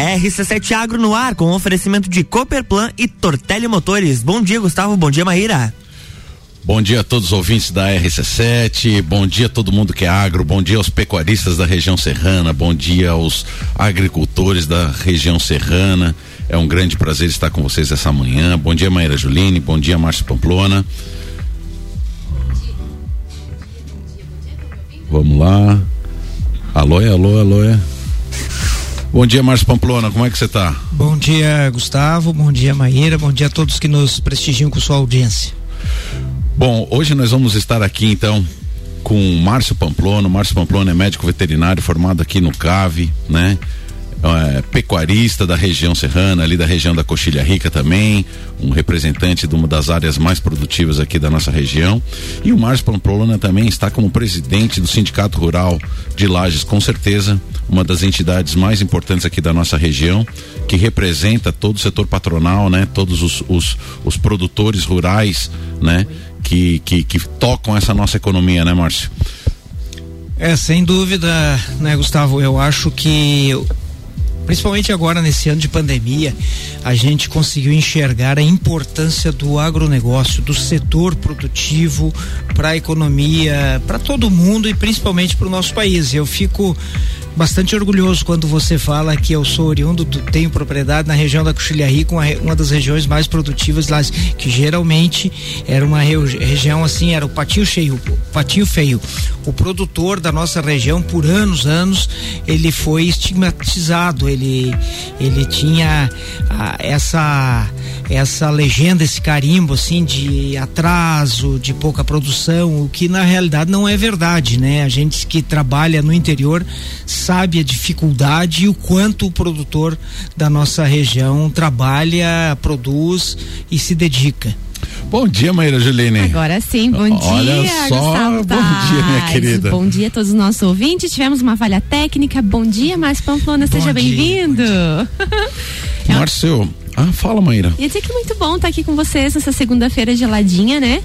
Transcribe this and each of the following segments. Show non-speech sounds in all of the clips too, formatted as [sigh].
RC7 Agro no ar com oferecimento de Cooperplan e Tortelli Motores. Bom dia, Gustavo. Bom dia, Maíra. Bom dia a todos os ouvintes da RC7, bom dia a todo mundo que é agro, bom dia aos pecuaristas da região serrana, bom dia aos agricultores da região serrana. É um grande prazer estar com vocês essa manhã. Bom dia, Maíra Juline, bom dia, Márcio Pamplona. Vamos lá. Alô, alô, alô. Bom dia, Márcio Pamplona, como é que você está? Bom dia, Gustavo, bom dia, Maíra, bom dia a todos que nos prestigiam com sua audiência. Bom, hoje nós vamos estar aqui então com Márcio Pamplona. Márcio Pamplona é médico veterinário formado aqui no CAVE, né? É, pecuarista da região serrana, ali da região da Coxilha Rica também, um representante de uma das áreas mais produtivas aqui da nossa região. E o Márcio Pamplona também está como presidente do Sindicato Rural de Lages, com certeza, uma das entidades mais importantes aqui da nossa região, que representa todo o setor patronal, né? Todos os, os, os produtores rurais, né? que, que, que tocam essa nossa economia, né, Márcio? É, sem dúvida, né, Gustavo? Eu acho que principalmente agora nesse ano de pandemia, a gente conseguiu enxergar a importância do agronegócio, do setor produtivo para a economia, para todo mundo e principalmente para o nosso país. Eu fico bastante orgulhoso quando você fala que eu sou oriundo, do, tenho propriedade na região da Coxilha Rica, uma, das regiões mais produtivas lá, que geralmente era uma re, região assim, era o patinho cheio, patinho feio. O produtor da nossa região, por anos, anos, ele foi estigmatizado, ele, ele tinha a, essa essa legenda, esse carimbo assim de atraso, de pouca produção, o que na realidade não é verdade, né? A gente que trabalha no interior sabe a dificuldade e o quanto o produtor da nossa região trabalha, produz e se dedica. Bom dia, Maíra Juline. Agora sim, bom Olha dia, só, Gustavo bom dia, minha Paz. querida. Bom dia a todos os nossos ouvintes. Tivemos uma falha técnica. Bom dia, Márcio Pamplona, Bom seja bem-vindo. [laughs] Márcio, ah, fala, Maíra. Ia dizer que é muito bom estar aqui com vocês nessa segunda-feira geladinha, né?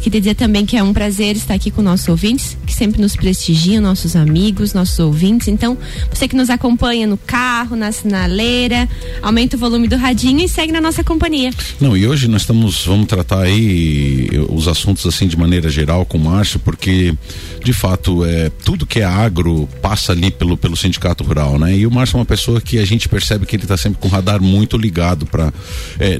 Queria dizer também que é um prazer estar aqui com nossos ouvintes, que sempre nos prestigiam, nossos amigos, nossos ouvintes. Então, você que nos acompanha no carro, na sinaleira, aumenta o volume do radinho e segue na nossa companhia. Não, e hoje nós estamos, vamos tratar aí eh, os assuntos assim de maneira geral com o Márcio, porque de fato é tudo que é agro passa ali pelo pelo sindicato rural, né? E o Márcio é uma pessoa que a gente percebe que ele está sempre com o radar muito ligado para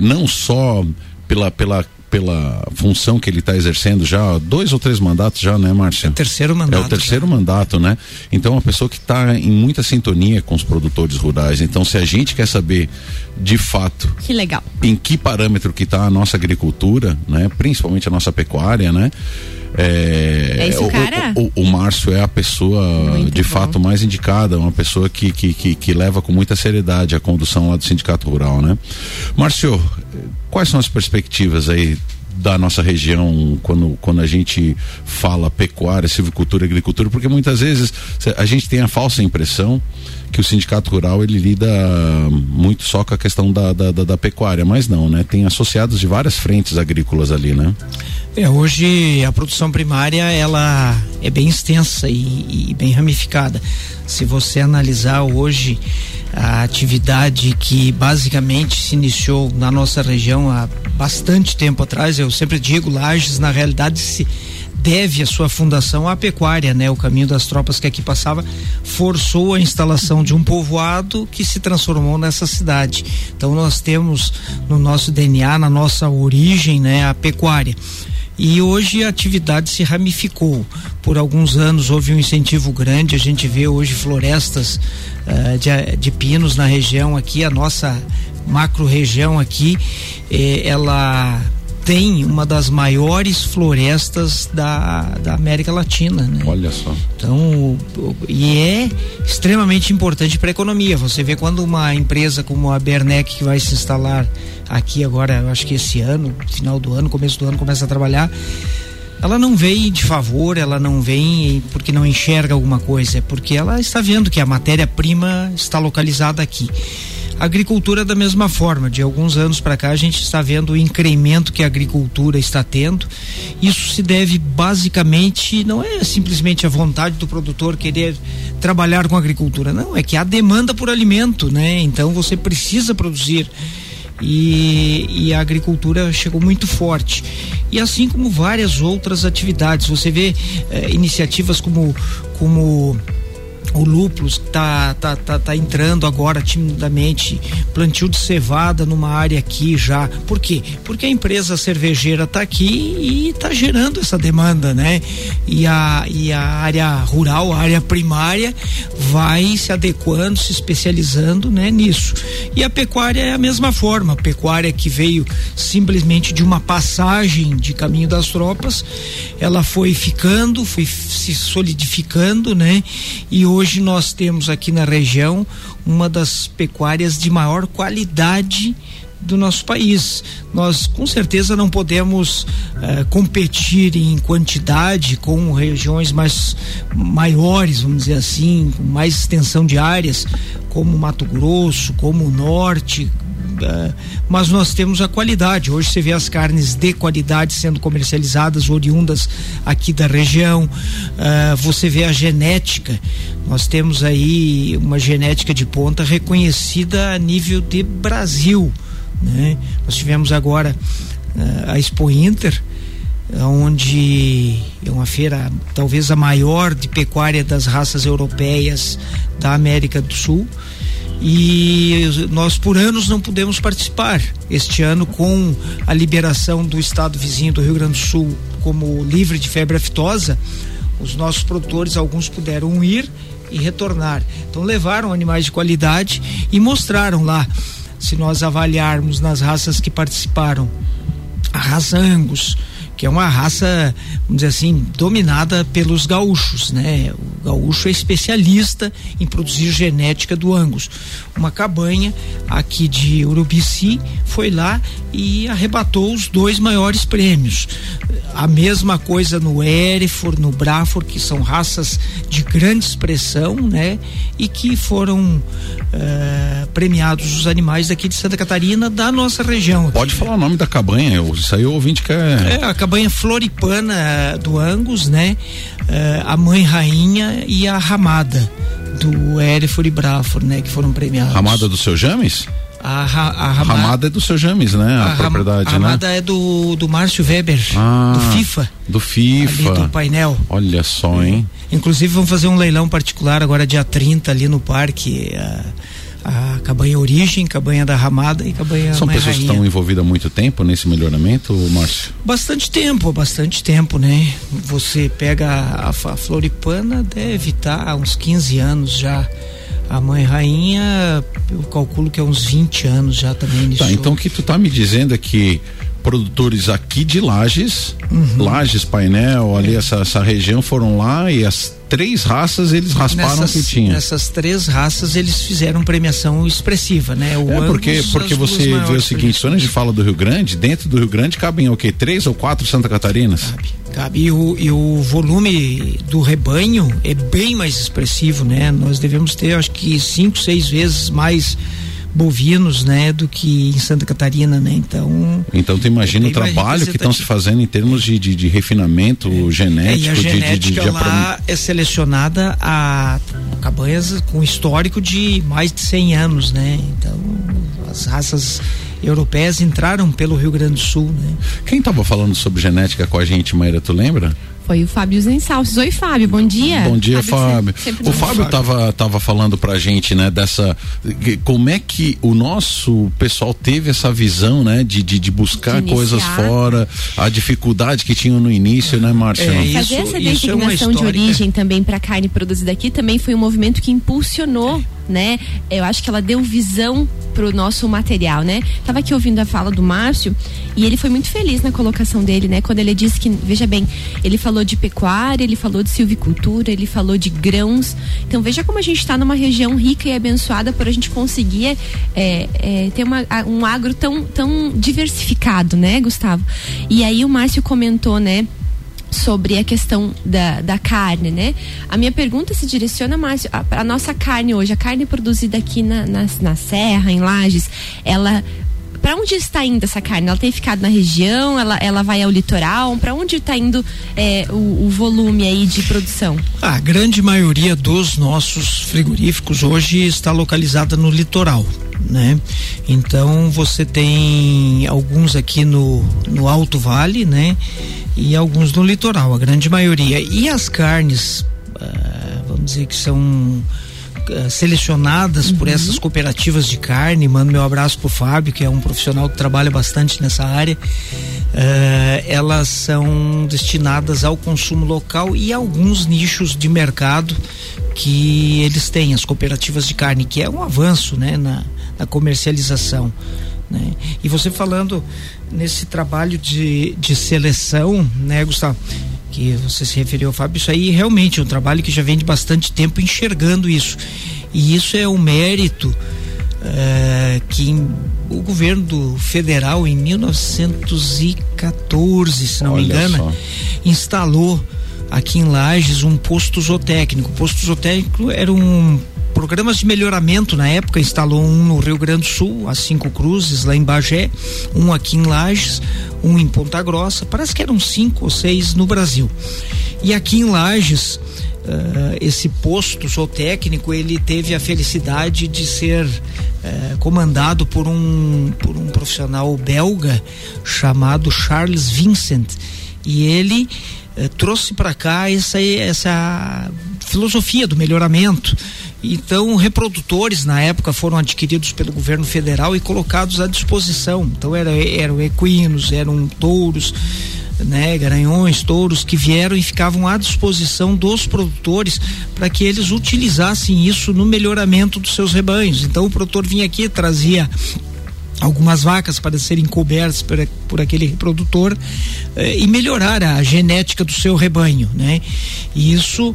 não só pela pela pela função que ele está exercendo já dois ou três mandatos já, né, Márcio? É o terceiro mandato. É o terceiro mandato, né? Então, uma pessoa que está em muita sintonia com os produtores rurais. Então, se a gente quer saber de fato Que legal. em que parâmetro que está a nossa agricultura, né? Principalmente a nossa pecuária, né? É, É esse o, cara? O, o, o Márcio é a pessoa Muito de bom. fato mais indicada, uma pessoa que, que, que, que leva com muita seriedade a condução lá do Sindicato Rural, né? Márcio, quais são as perspectivas aí da nossa região quando, quando a gente fala pecuária, silvicultura, agricultura, porque muitas vezes a gente tem a falsa impressão que o sindicato rural ele lida muito só com a questão da, da, da- da pecuária, mas não, né? Tem associados de várias frentes agrícolas ali, né? É, hoje a produção primária ela é bem extensa e, e bem ramificada. Se você analisar hoje a atividade que basicamente se iniciou na nossa região há bastante tempo atrás, eu sempre digo, Lages na realidade se deve a sua fundação à pecuária, né? O caminho das tropas que aqui passava forçou a instalação de um povoado que se transformou nessa cidade. Então nós temos no nosso DNA, na nossa origem, né, a pecuária. E hoje a atividade se ramificou. Por alguns anos houve um incentivo grande, a gente vê hoje florestas eh, de, de pinos na região aqui, a nossa macro região aqui, eh, ela tem uma das maiores florestas da, da América Latina, né? Olha só. Então, e é extremamente importante para a economia. Você vê quando uma empresa como a Bernec que vai se instalar aqui agora, eu acho que esse ano, final do ano, começo do ano, começa a trabalhar. Ela não vem de favor, ela não vem porque não enxerga alguma coisa, é porque ela está vendo que a matéria-prima está localizada aqui. Agricultura da mesma forma, de alguns anos para cá a gente está vendo o incremento que a agricultura está tendo. Isso se deve basicamente, não é simplesmente a vontade do produtor querer trabalhar com agricultura, não, é que há demanda por alimento, né? Então você precisa produzir. E, e, a agricultura chegou muito forte. E assim como várias outras atividades, você vê eh, iniciativas como, como o lúpulos está tá, tá, tá entrando agora timidamente, plantio de cevada numa área aqui já. Por quê? Porque a empresa cervejeira está aqui e está gerando essa demanda, né? E a, e a área rural, a área primária, vai se adequando, se especializando né, nisso. E a pecuária é a mesma forma, a pecuária que veio simplesmente de uma passagem de caminho das tropas, ela foi ficando, foi se solidificando, né? E hoje Hoje nós temos aqui na região uma das pecuárias de maior qualidade do nosso país. Nós com certeza não podemos eh, competir em quantidade com regiões mais maiores, vamos dizer assim, com mais extensão de áreas, como Mato Grosso, como o Norte, mas nós temos a qualidade. Hoje você vê as carnes de qualidade sendo comercializadas, oriundas aqui da região. Uh, você vê a genética. Nós temos aí uma genética de ponta reconhecida a nível de Brasil. Né? Nós tivemos agora uh, a Expo Inter onde é uma feira talvez a maior de pecuária das raças europeias da América do Sul e nós por anos não pudemos participar. Este ano, com a liberação do estado vizinho do Rio Grande do Sul como livre de febre aftosa, os nossos produtores, alguns puderam ir e retornar. Então levaram animais de qualidade e mostraram lá, se nós avaliarmos nas raças que participaram, a raça Angus, que é uma raça, vamos dizer assim, dominada pelos gaúchos, né? O gaúcho é especialista em produzir genética do Angus. Uma cabanha aqui de Urubici foi lá e arrebatou os dois maiores prêmios. A mesma coisa no Erefor, no Brafor, que são raças de grande expressão, né? E que foram uh, premiados os animais daqui de Santa Catarina, da nossa região. Pode falar o nome da cabanha, isso aí o ouvinte quer. É, a cabanha floripana do Angus, né? Uh, a mãe rainha e a ramada do Erefor e Brafor, né? Que foram premiados. Ramada do seu James? A, a, a ramada, ramada, é do seu James, né? A, a propriedade, a ramada né? é do, do Márcio Weber, ah, do FIFA. Do FIFA. do painel. Olha só, hein? Inclusive vamos fazer um leilão particular agora dia 30 ali no parque. Uh, a cabanha origem, cabanha da ramada e cabanha São pessoas rainha. que estão envolvidas há muito tempo nesse melhoramento, Márcio? Bastante tempo, bastante tempo, né? Você pega a, a Floripana, deve estar há uns 15 anos já. A mãe rainha, eu calculo que é uns 20 anos já também Tá, então o que tu tá me dizendo é que produtores aqui de Lages, uhum. Lages, Painel, ali essa, essa região foram lá e as três raças eles rasparam nessas, que tinha. Nessas três raças eles fizeram premiação expressiva, né? O é porque porque você vê o seguinte, quando a gente fala do Rio Grande, dentro do Rio Grande cabem o quê? Três ou quatro Santa Catarinas? Cabe, cabe. E o, e o volume do rebanho é bem mais expressivo, né? Nós devemos ter acho que cinco, seis vezes mais bovinos, né, do que em Santa Catarina, né? Então. Então tu imagina o trabalho que estão se fazendo em termos de, de, de refinamento é. genético. É, e a genética de, de, lá é selecionada a cabanhas com histórico de mais de 100 anos, né? Então as raças europeias entraram pelo Rio Grande do Sul, né? Quem estava falando sobre genética com a gente, Maíra, tu lembra? Foi o Fábio Zensalces. Oi, Fábio, bom dia. Bom dia, Fábio. Fábio. o Fábio estava tava falando pra gente, né, dessa. Como é que o nosso pessoal teve essa visão, né, de, de, de buscar de coisas fora, a dificuldade que tinham no início, né, Márcia? É, Fazer essa designação é de origem também para carne produzida aqui também foi um movimento que impulsionou. É né? Eu acho que ela deu visão pro nosso material, né? Tava aqui ouvindo a fala do Márcio e ele foi muito feliz na colocação dele, né? Quando ele disse que, veja bem, ele falou de pecuária, ele falou de silvicultura, ele falou de grãos. Então veja como a gente está numa região rica e abençoada por a gente conseguir é, é, ter uma, um agro tão, tão diversificado, né, Gustavo? E aí o Márcio comentou, né? Sobre a questão da, da carne, né? A minha pergunta se direciona mais a, a nossa carne hoje, a carne produzida aqui na, na, na Serra, em Lages, ela para onde está indo essa carne? Ela tem ficado na região? Ela, ela vai ao litoral? Para onde está indo é, o, o, volume aí de produção? A grande maioria dos nossos frigoríficos hoje está localizada no litoral. Né? Então você tem alguns aqui no, no Alto Vale, né? E alguns no litoral, a grande maioria. E as carnes, uh, vamos dizer que são eh, selecionadas uhum. por essas cooperativas de carne. Mando meu abraço pro Fábio, que é um profissional que trabalha bastante nessa área. Uh, elas são destinadas ao consumo local e alguns nichos de mercado que eles têm, as cooperativas de carne, que é um avanço né, na, na comercialização. Né? E você falando nesse trabalho de, de seleção, né, Gustavo? Que você se referiu, Fábio, isso aí realmente é um trabalho que já vem de bastante tempo enxergando isso. E isso é um mérito uh, que o governo federal, em 1914, se não Olha me engano, só. instalou aqui em Lages um posto zootécnico. O posto zootécnico era um programas de melhoramento na época, instalou um no Rio Grande do Sul, a Cinco Cruzes, lá em Bagé, um aqui em Lages, um em Ponta Grossa, parece que eram cinco ou seis no Brasil. E aqui em Lages, Uh, esse posto zootécnico ele teve a felicidade de ser uh, comandado por um por um profissional belga chamado Charles Vincent e ele uh, trouxe para cá essa essa filosofia do melhoramento então, reprodutores na época foram adquiridos pelo governo federal e colocados à disposição. Então, era, eram equinos, eram touros, né, garanhões, touros que vieram e ficavam à disposição dos produtores para que eles utilizassem isso no melhoramento dos seus rebanhos. Então, o produtor vinha aqui trazia algumas vacas para serem cobertas por, por aquele reprodutor eh, e melhorar a genética do seu rebanho, né? E isso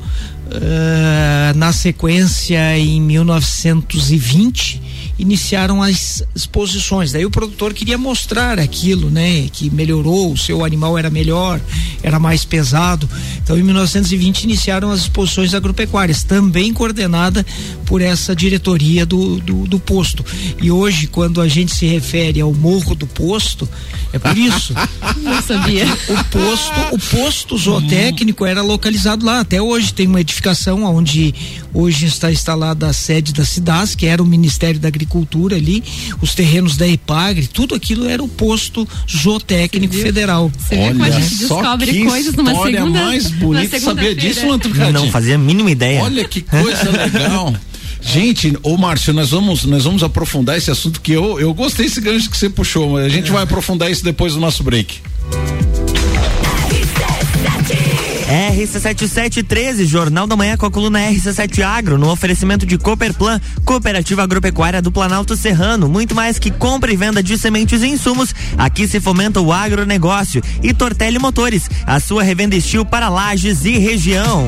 uh, na sequência em 1920 iniciaram as exposições. Daí o produtor queria mostrar aquilo, né? Que melhorou, o seu animal era melhor, era mais pesado. Então, em 1920 iniciaram as exposições agropecuárias, também coordenada por essa diretoria do, do, do posto. E hoje, quando a gente se refere ao Morro do Posto, é por isso. [laughs] Não sabia. O posto, o posto zootécnico era localizado lá. Até hoje tem uma edificação onde hoje está instalada a sede da CIDAS, que era o Ministério da Agricultura agricultura ali, os terrenos da Ipagre, tudo aquilo era o posto zootécnico federal. Você vê como a gente descobre coisas numa segunda. mais bonita, sabia disso, Não fazia a mínima ideia. Olha que coisa [laughs] legal. Gente, ô Márcio, nós vamos, nós vamos aprofundar esse assunto que eu, eu gostei desse gancho que você puxou, mas a gente é. vai aprofundar isso depois do nosso break. RC7713, Jornal da Manhã com a coluna RC7 Agro, no oferecimento de Cooperplan, Cooperativa Agropecuária do Planalto Serrano. Muito mais que compra e venda de sementes e insumos, aqui se fomenta o agronegócio. E Tortelli Motores, a sua revenda estil para lajes e região.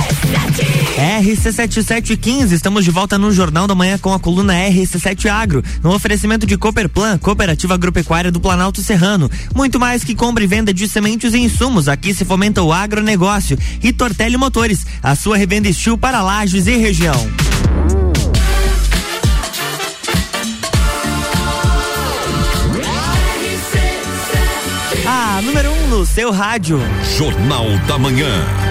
RC7715, estamos de volta no Jornal da Manhã com a coluna RC7 Agro, no oferecimento de Cooperplan, Cooperativa Agropecuária do Planalto Serrano. Muito mais que compra e venda de sementes e insumos, aqui se fomenta o agronegócio. E Tortelli Motores, a sua revenda estil para lajes e região. A número 1 um no seu rádio. Jornal da Manhã.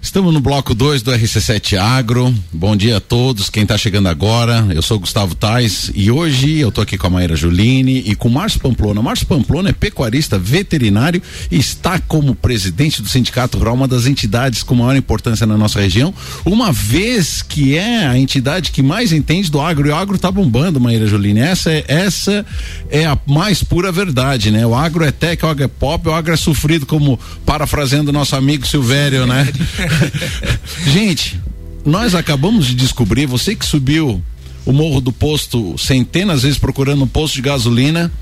Estamos no bloco 2 do RC7 Agro. Bom dia a todos, quem está chegando agora. Eu sou Gustavo Tais e hoje eu estou aqui com a Maíra Juline e com o Márcio Pamplona. Márcio Pamplona é pecuarista veterinário e está como presidente do Sindicato Rural, uma das entidades com maior importância na nossa região, uma vez que é a entidade que mais entende do agro. E o agro está bombando, Maíra Juline. Essa é, essa é a mais pura verdade, né? O agro é tech, o agro é pop, o agro é sofrido, como parafraseando nosso amigo Silvério, né? [laughs] [laughs] Gente, nós acabamos de descobrir, você que subiu o morro do posto centenas de vezes procurando um posto de gasolina,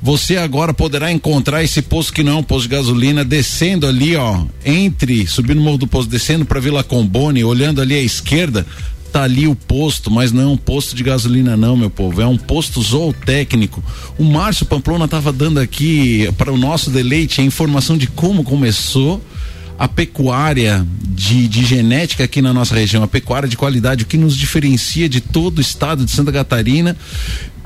você agora poderá encontrar esse posto que não é um posto de gasolina, descendo ali, ó, entre, subindo o morro do posto, descendo para Vila Combone, olhando ali à esquerda, tá ali o posto, mas não é um posto de gasolina não, meu povo, é um posto zootécnico. O Márcio Pamplona estava dando aqui para o nosso deleite a informação de como começou a pecuária de, de, genética aqui na nossa região, a pecuária de qualidade, o que nos diferencia de todo o estado de Santa Catarina,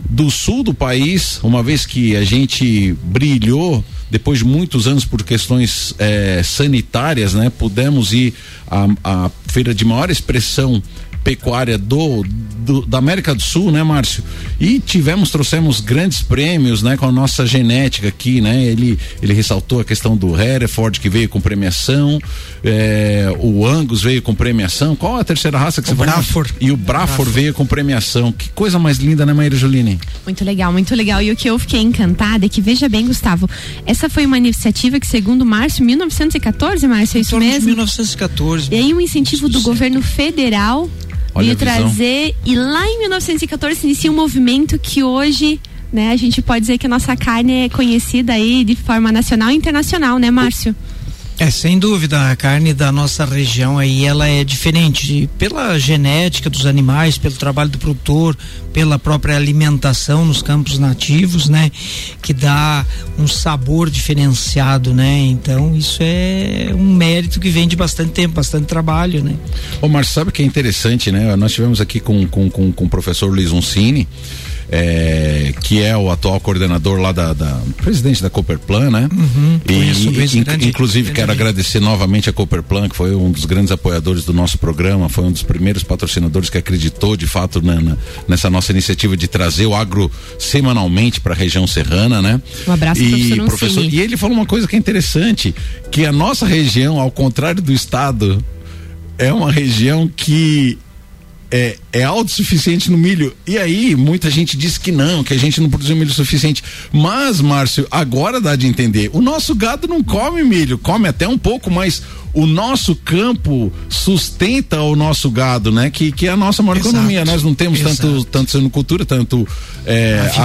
do sul do país, uma vez que a gente brilhou depois de muitos anos por questões eh, sanitárias, né? Pudemos ir à, à feira de maior expressão pecuária do, do, da América do Sul, né, Márcio? E tivemos, trouxemos grandes prêmios, né, com a nossa genética aqui, né? Ele, ele ressaltou a questão do Hereford que veio com premiação, é, o Angus veio com premiação. Qual a terceira raça que o você Braford. E o Braford veio com premiação. Que coisa mais linda, né, Maíra Juline? Muito legal, muito legal. E o que eu fiquei encantada é que, veja bem, Gustavo, essa foi uma iniciativa que, segundo Márcio, 1914, Márcio, é isso mesmo? 1914. E aí um incentivo do governo federal Olha veio trazer e lá em 1914 se inicia um movimento que hoje né, a gente pode dizer que a nossa carne é conhecida aí de forma nacional e internacional, né, Márcio? É, sem dúvida, a carne da nossa região aí, ela é diferente pela genética dos animais, pelo trabalho do produtor, pela própria alimentação nos campos nativos, né? Que dá um sabor diferenciado, né? Então, isso é um mérito que vem de bastante tempo, bastante trabalho, né? Ô, Márcio, sabe o que é interessante, né? Nós tivemos aqui com, com, com, com o professor Luiz Uncini, é, que é o atual coordenador lá da, da presidente da Cooperplan, né? Uhum, e, conheço, in, grande, inclusive grande quero agradecer novamente a Cooperplan, que foi um dos grandes apoiadores do nosso programa, foi um dos primeiros patrocinadores que acreditou de fato na, na, nessa nossa iniciativa de trazer o agro semanalmente para a região serrana, né? Um abraço, e, professor Uncini. E ele falou uma coisa que é interessante, que a nossa região, ao contrário do estado, é uma região que é, é autossuficiente no milho. E aí, muita gente diz que não, que a gente não produziu milho suficiente. Mas, Márcio, agora dá de entender. O nosso gado não come milho, come até um pouco, mas o nosso campo sustenta o nosso gado, né? Que, que é a nossa maior Exato. economia. Nós não temos tanto, Exato. tanto senocultura, tanto é, Avicultura.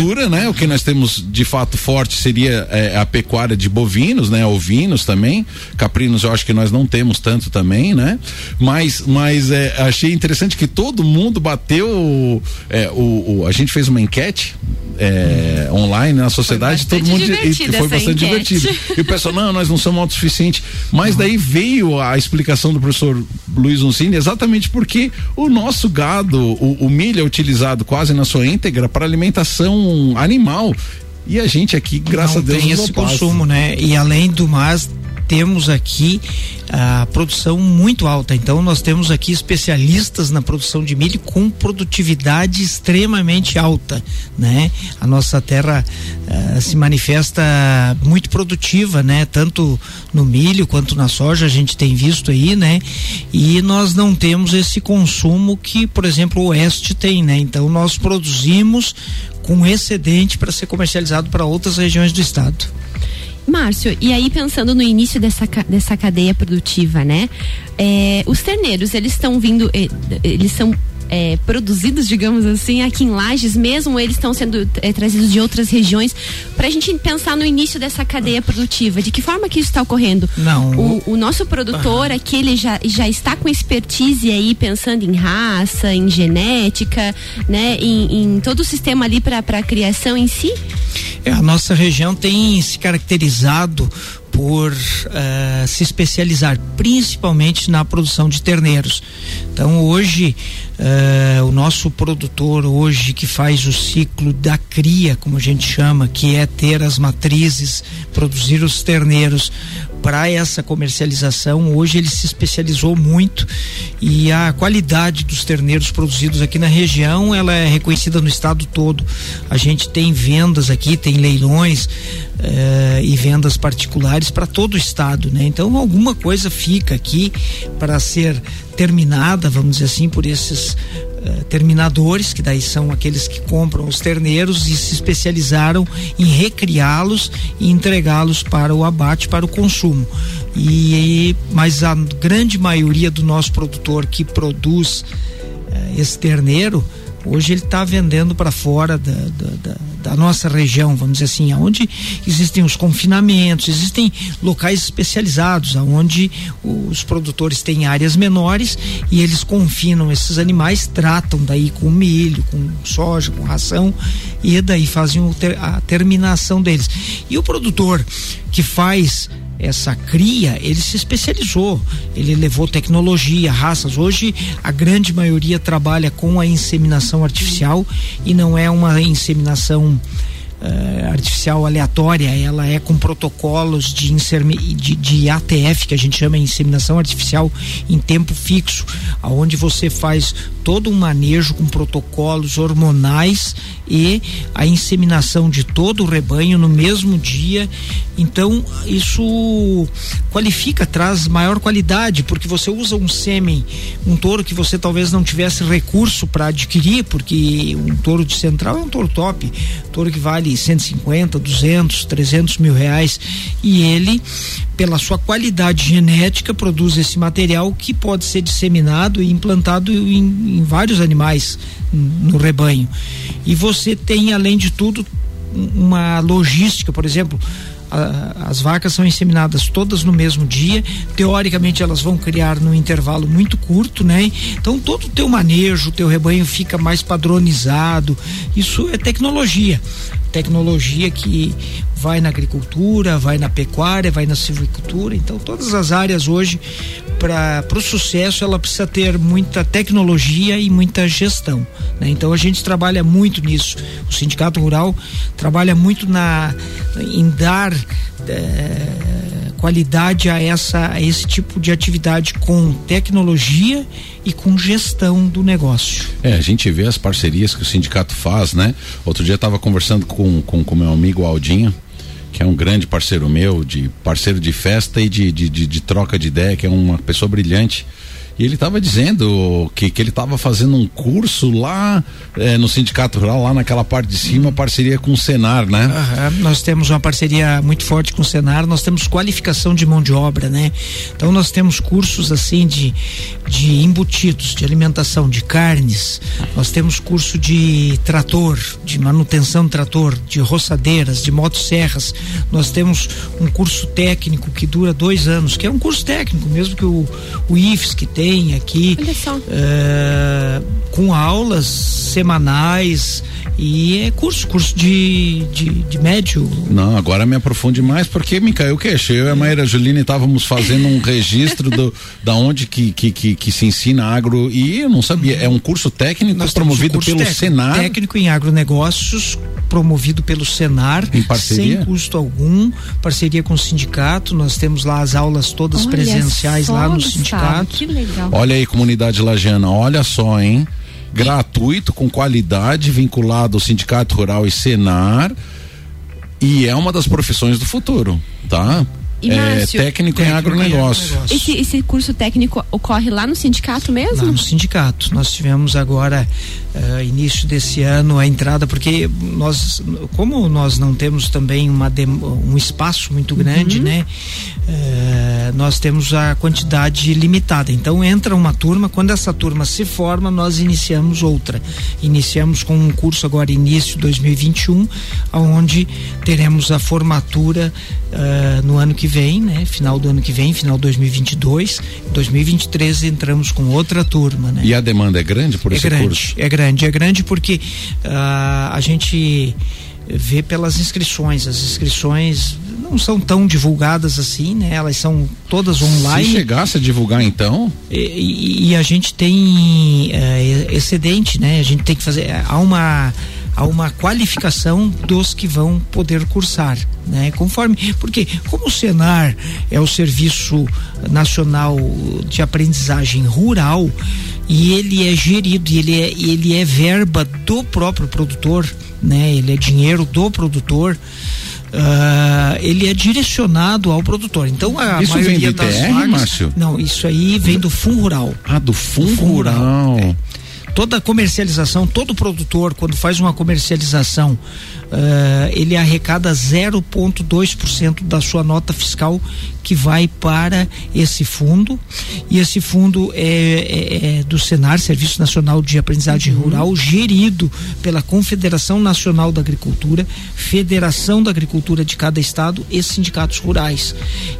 avicultura, né? O que nós temos de fato forte seria é, a pecuária de bovinos, né? Ovinos também. Caprinos eu acho que nós não temos tanto também, né? Mas, mas é, achei interessante que todo mundo bateu. é, o, o- a gente fez uma enquete é, online na sociedade, todo mundo e- foi bastante enquete. divertido. E o pessoal, não, nós não somos autossuficientes. Mas daí veio a explicação do professor Luiz Uncini exatamente porque o nosso gado, o, o milho é utilizado quase na sua íntegra para alimentação animal. E a gente aqui, graças não a Deus, tem não esse passa. consumo, né? E além do mais, temos aqui a produção muito alta. Então nós temos aqui especialistas na produção de milho com produtividade extremamente alta, né? A nossa terra uh, se manifesta muito produtiva, né? Tanto no milho quanto na soja a gente tem visto aí, né? E nós não temos esse consumo que, por exemplo, o oeste tem, né? Então nós produzimos com excedente para ser comercializado para outras regiões do estado. Márcio, e aí pensando no início dessa, dessa cadeia produtiva, né? É, os terneiros, eles estão vindo, eles são é, produzidos, digamos assim, aqui em Lages mesmo, eles estão sendo é, trazidos de outras regiões, para a gente pensar no início dessa cadeia produtiva, de que forma que isso está ocorrendo? Não. O, o nosso produtor uhum. aqui, ele já, já está com expertise aí, pensando em raça, em genética, né, em, em todo o sistema ali para a criação em si? É, a nossa região tem se caracterizado por uh, se especializar principalmente na produção de terneiros. Então hoje uh, o nosso produtor hoje que faz o ciclo da cria, como a gente chama, que é ter as matrizes, produzir os terneiros para essa comercialização, hoje ele se especializou muito e a qualidade dos terneiros produzidos aqui na região, ela é reconhecida no estado todo. A gente tem vendas aqui, tem leilões uh, e vendas particulares para todo o estado, né? Então alguma coisa fica aqui para ser terminada, vamos dizer assim, por esses uh, terminadores, que daí são aqueles que compram os terneiros e se especializaram em recriá-los e entregá-los para o abate, para o consumo. E, mas a grande maioria do nosso produtor que produz uh, esse terneiro, hoje ele está vendendo para fora da, da, da nossa região, vamos dizer assim, onde existem os confinamentos, existem locais especializados, onde os produtores têm áreas menores e eles confinam esses animais, tratam daí com milho, com soja, com ração e daí fazem a terminação deles. E o produtor que faz essa cria, ele se especializou, ele levou tecnologia, raças. Hoje a grande maioria trabalha com a inseminação artificial e não é uma inseminação uh, artificial aleatória, ela é com protocolos de, de, de, ATF, que a gente chama de inseminação artificial em tempo fixo, aonde você faz todo um manejo com protocolos hormonais e a inseminação de todo o rebanho no mesmo dia. Então, isso qualifica, traz maior qualidade, porque você usa um sêmen, um touro que você talvez não tivesse recurso para adquirir, porque um touro de central é um touro top, touro que vale 150, 200, 300 mil reais, e ele pela sua qualidade genética, produz esse material que pode ser disseminado e implantado em, em vários animais no rebanho. E você tem, além de tudo, uma logística, por exemplo, as vacas são inseminadas todas no mesmo dia, teoricamente elas vão criar num intervalo muito curto, né? Então todo o teu manejo, o teu rebanho fica mais padronizado. Isso é tecnologia tecnologia que vai na agricultura, vai na pecuária, vai na silvicultura. Então, todas as áreas hoje, para o sucesso, ela precisa ter muita tecnologia e muita gestão. Né? Então, a gente trabalha muito nisso. O Sindicato Rural trabalha muito na, em dar. É, qualidade a, essa, a esse tipo de atividade com tecnologia e com gestão do negócio. É, a gente vê as parcerias que o sindicato faz, né? Outro dia estava conversando com com, com meu amigo Aldinho, que é um grande parceiro meu, de parceiro de festa e de, de, de, de troca de ideia, que é uma pessoa brilhante. E ele estava dizendo que, que ele estava fazendo um curso lá é, no Sindicato Rural, lá naquela parte de cima, parceria com o Senar, né? Uhum, nós temos uma parceria muito forte com o Senar, nós temos qualificação de mão de obra, né? Então nós temos cursos assim de, de embutidos, de alimentação, de carnes, nós temos curso de trator, de manutenção de trator, de roçadeiras, de motosserras, nós temos um curso técnico que dura dois anos, que é um curso técnico, mesmo que o, o IFES que tem tem aqui uh, com aulas semanais e é curso, curso de, de, de, médio. Não, agora me aprofunde mais porque me caiu o queixo. Eu e a Maíra Juline estávamos fazendo um registro do, da onde que, que, que, que, se ensina agro e eu não sabia. É um curso técnico Nós promovido um curso pelo técnico, Senar. Técnico em agronegócios promovido pelo Senar, sem custo algum, parceria com o sindicato. Nós temos lá as aulas todas olha presenciais lá no sindicato. Que legal. Olha aí, comunidade lajana, olha só, hein? gratuito, com qualidade, vinculado ao Sindicato Rural e Senar. E é uma das profissões do futuro, tá? E, é, Márcio, técnico, em agronegócio. Esse, esse curso técnico ocorre lá no sindicato mesmo? Lá no sindicato. Nós tivemos agora, uh, início desse ano, a entrada, porque nós, como nós não temos também uma, um espaço muito grande, uhum. né? Uh, nós temos a quantidade limitada. Então entra uma turma, quando essa turma se forma, nós iniciamos outra. Iniciamos com um curso agora, início 2021, onde teremos a formatura uh, no ano que vem, né? Final do ano que vem, final de 2022. 2023 entramos com outra turma, né? E a demanda é grande por é esse grande, curso? É grande, é grande porque uh, a gente vê pelas inscrições. As inscrições não são tão divulgadas assim, né? Elas são todas online. Se chegasse a divulgar então? E, e, e a gente tem uh, excedente, né? A gente tem que fazer. Há uma a uma qualificação dos que vão poder cursar, né? Conforme, porque como o Senar é o Serviço Nacional de Aprendizagem Rural e ele é gerido, ele é, ele é verba do próprio produtor, né? Ele é dinheiro do produtor. Uh, ele é direcionado ao produtor. Então a isso maioria vem do das ITR, vagas, Márcio? não, isso aí vem do Fundo Rural. Ah, do Fundo, Rural. rural. É toda comercialização, todo produtor, quando faz uma comercialização, uh, ele arrecada 0,2% da sua nota fiscal que vai para esse fundo. E esse fundo é, é, é do Senar, Serviço Nacional de Aprendizagem uhum. Rural, gerido pela Confederação Nacional da Agricultura, Federação da Agricultura de cada estado e sindicatos rurais.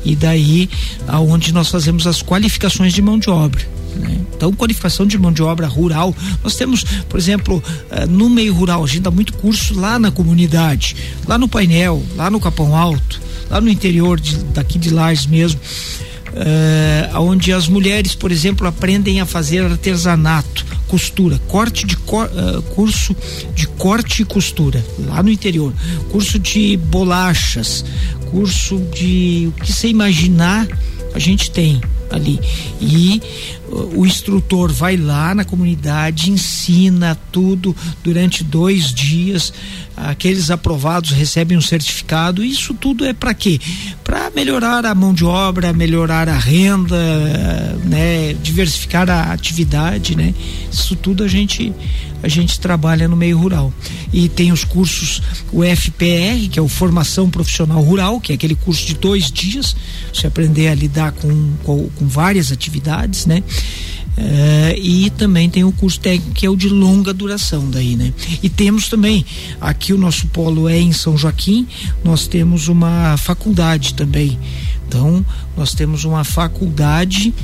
E daí aonde nós fazemos as qualificações de mão de obra. Né? Então, qualificação de mão de obra rural. Nós temos, por exemplo, uh, no meio rural, a gente dá muito curso lá na comunidade, lá no painel, lá no Capão Alto, lá no interior de, daqui de Lages mesmo. Uh, onde as mulheres, por exemplo, aprendem a fazer artesanato, costura, corte de cor, uh, curso de corte e costura lá no interior, curso de bolachas, curso de o que você imaginar a gente tem ali e o instrutor vai lá na comunidade, ensina tudo durante dois dias. Aqueles aprovados recebem um certificado. Isso tudo é para quê? Para melhorar a mão de obra, melhorar a renda, né? diversificar a atividade, né? Isso tudo a gente a gente trabalha no meio rural. E tem os cursos, o FPR, que é o Formação Profissional Rural, que é aquele curso de dois dias, você aprender a lidar com, com, com várias atividades, né? É, e também tem o curso técnico que é o de longa duração daí, né? E temos também, aqui o nosso polo é em São Joaquim, nós temos uma faculdade também. Então, nós temos uma faculdade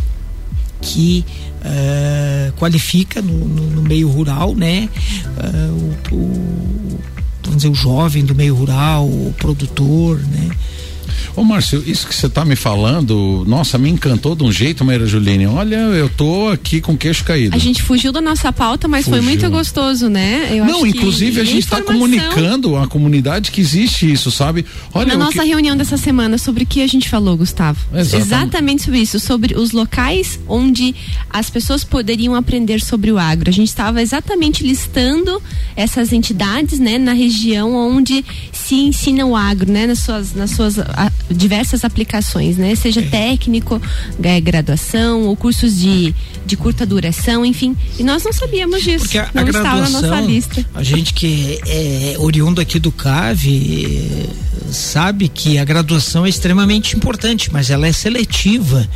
que uh, qualifica no, no, no, meio rural, né? Uh, o, o, vamos dizer, o jovem do meio rural, o produtor, né? Ô Márcio, isso que você está me falando, nossa, me encantou de um jeito, Maíra Juline. Olha, eu tô aqui com queixo caído. A gente fugiu da nossa pauta, mas fugiu. foi muito gostoso, né? Eu Não, inclusive a gente está comunicando à comunidade que existe isso, sabe? Olha, Na nossa que... reunião dessa semana, sobre o que a gente falou, Gustavo? Exatamente. Exatamente sobre isso, sobre os locais onde as pessoas poderiam aprender sobre o agro. A gente estava exatamente listando essas entidades, né, na região onde se ensina o agro, né, nas suas, nas suas a, diversas aplicações, né? Seja técnico, é, graduação ou cursos de, de curta duração, enfim. E nós não sabíamos disso. Porque a, não a estava na nossa lista. A gente que é oriundo aqui do CAV sabe que a graduação é extremamente importante, mas ela é seletiva.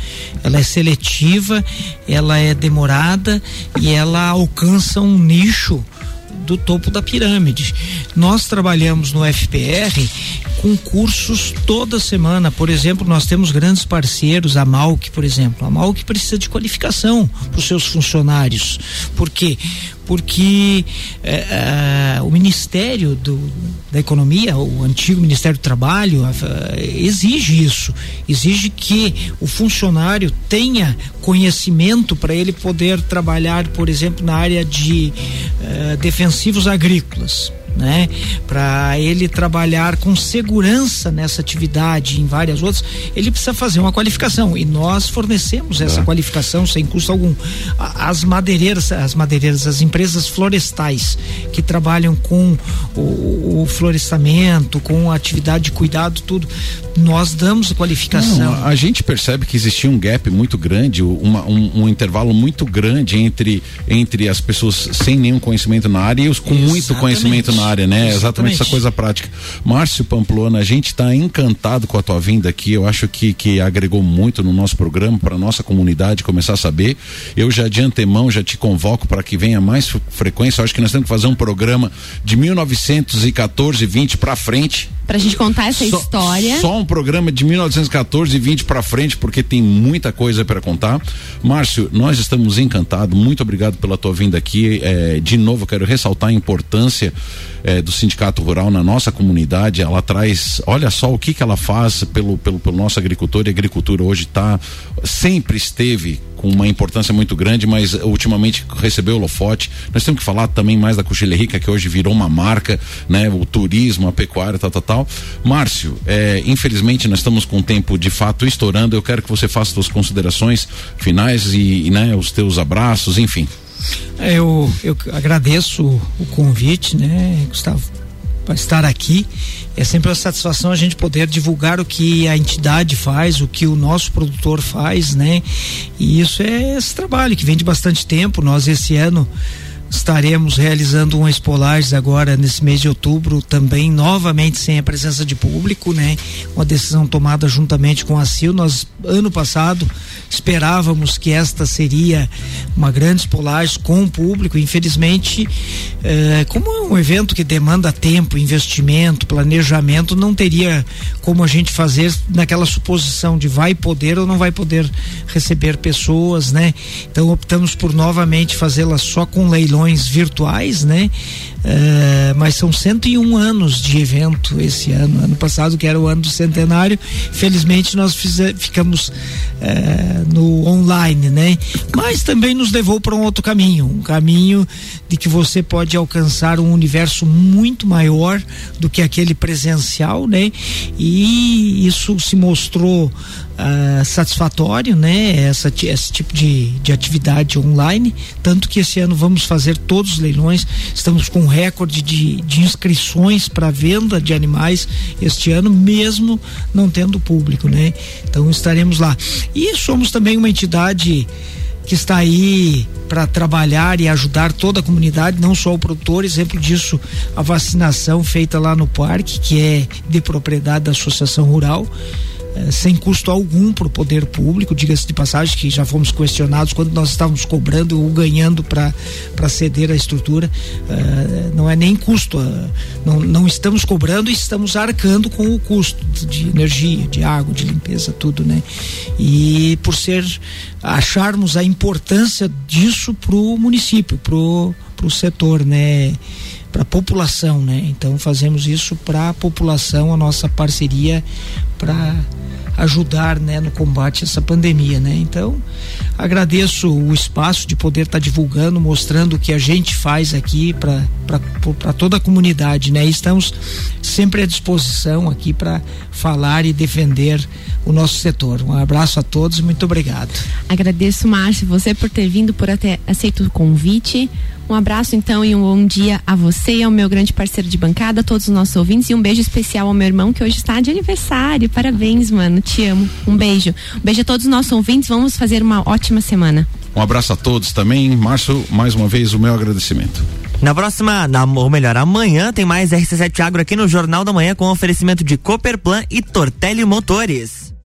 Ela é seletiva, ela é demorada e ela alcança um nicho do topo da pirâmide. Nós trabalhamos no FPR com cursos toda semana. Por exemplo, nós temos grandes parceiros, a Malc, por exemplo. A Malc precisa de qualificação para os seus funcionários. Por quê? Porque é, é, o Ministério do, da Economia, o antigo Ministério do Trabalho, exige isso. Exige que o funcionário tenha conhecimento para ele poder trabalhar, por exemplo, na área de uh, defensivos agrícolas né? Para ele trabalhar com segurança nessa atividade e em várias outras, ele precisa fazer uma qualificação e nós fornecemos essa é. qualificação sem custo algum. As madeireiras, as madeireiras, as empresas florestais que trabalham com o, o florestamento, com a atividade de cuidado, tudo, nós damos qualificação. Não, a gente percebe que existia um gap muito grande, uma, um, um, intervalo muito grande entre, entre as pessoas sem nenhum conhecimento na área e os com Exatamente. muito conhecimento na área, né? Exatamente. Exatamente essa coisa prática. Márcio Pamplona, a gente está encantado com a tua vinda aqui. Eu acho que, que agregou muito no nosso programa, para nossa comunidade começar a saber. Eu já de antemão já te convoco para que venha mais frequência. Eu acho que nós temos que fazer um programa de 1914, 20 para frente Pra gente contar essa só, história. Só um programa de 1914 e 20 para frente, porque tem muita coisa para contar. Márcio, nós estamos encantados. Muito obrigado pela tua vinda aqui. É, de novo, quero ressaltar a importância é, do Sindicato Rural na nossa comunidade. Ela traz, olha só o que, que ela faz pelo, pelo, pelo nosso agricultor. E agricultura hoje está, sempre esteve com uma importância muito grande, mas ultimamente recebeu o holofote. Nós temos que falar também mais da Cochilha Rica, que hoje virou uma marca, né? O turismo, a pecuária, tal, tal, tal. Márcio, é, infelizmente nós estamos com o tempo de fato estourando. Eu quero que você faça suas considerações finais e, e né, os teus abraços, enfim. Eu, eu agradeço o convite, né, Gustavo, para estar aqui. É sempre uma satisfação a gente poder divulgar o que a entidade faz, o que o nosso produtor faz, né? E isso é esse trabalho que vem de bastante tempo. Nós esse ano estaremos realizando um Expolages agora nesse mês de outubro, também novamente sem a presença de público, né? Uma decisão tomada juntamente com a CIL. Nós, ano passado, esperávamos que esta seria uma grande Expolages com o público. Infelizmente, eh, como é um evento que demanda tempo, investimento, planejamento, não teria como a gente fazer naquela suposição de vai poder ou não vai poder receber pessoas, né? Então optamos por novamente fazê-la só com leilões virtuais, né? Uh, mas são 101 anos de evento esse ano. Ano passado, que era o ano do centenário, felizmente nós fize, ficamos uh, no online, né? Mas também nos levou para um outro caminho, um caminho de que você pode alcançar um universo muito maior do que aquele presencial, né? E isso se mostrou Uh, satisfatório, né? Essa, esse tipo de, de atividade online. Tanto que esse ano vamos fazer todos os leilões. Estamos com recorde de, de inscrições para venda de animais este ano, mesmo não tendo público, né? Então estaremos lá. E somos também uma entidade que está aí para trabalhar e ajudar toda a comunidade, não só o produtor. Exemplo disso, a vacinação feita lá no parque, que é de propriedade da Associação Rural. Eh, sem custo algum para o poder público, diga-se de passagem que já fomos questionados quando nós estávamos cobrando ou ganhando para ceder a estrutura, uh, não é nem custo, uh, não, não estamos cobrando e estamos arcando com o custo de energia, de água, de limpeza, tudo, né? E por ser, acharmos a importância disso para o município, para o setor, né? para a população, né? Então fazemos isso para a população, a nossa parceria para ajudar né, no combate a essa pandemia. Né? Então, agradeço o espaço de poder estar tá divulgando, mostrando o que a gente faz aqui para toda a comunidade. Né? E estamos sempre à disposição aqui para falar e defender o nosso setor. Um abraço a todos muito obrigado. Agradeço, Márcio, você por ter vindo, por ter aceito o convite. Um abraço então e um bom dia a você e ao meu grande parceiro de bancada, a todos os nossos ouvintes e um beijo especial ao meu irmão que hoje está de aniversário. Parabéns, mano. Te amo. Um beijo. Um beijo a todos os nossos ouvintes. Vamos fazer uma ótima semana. Um abraço a todos também. Márcio, mais uma vez o meu agradecimento. Na próxima, na, ou melhor, amanhã tem mais RC7 Agro aqui no Jornal da Manhã com oferecimento de Cooperplan e Tortelli Motores.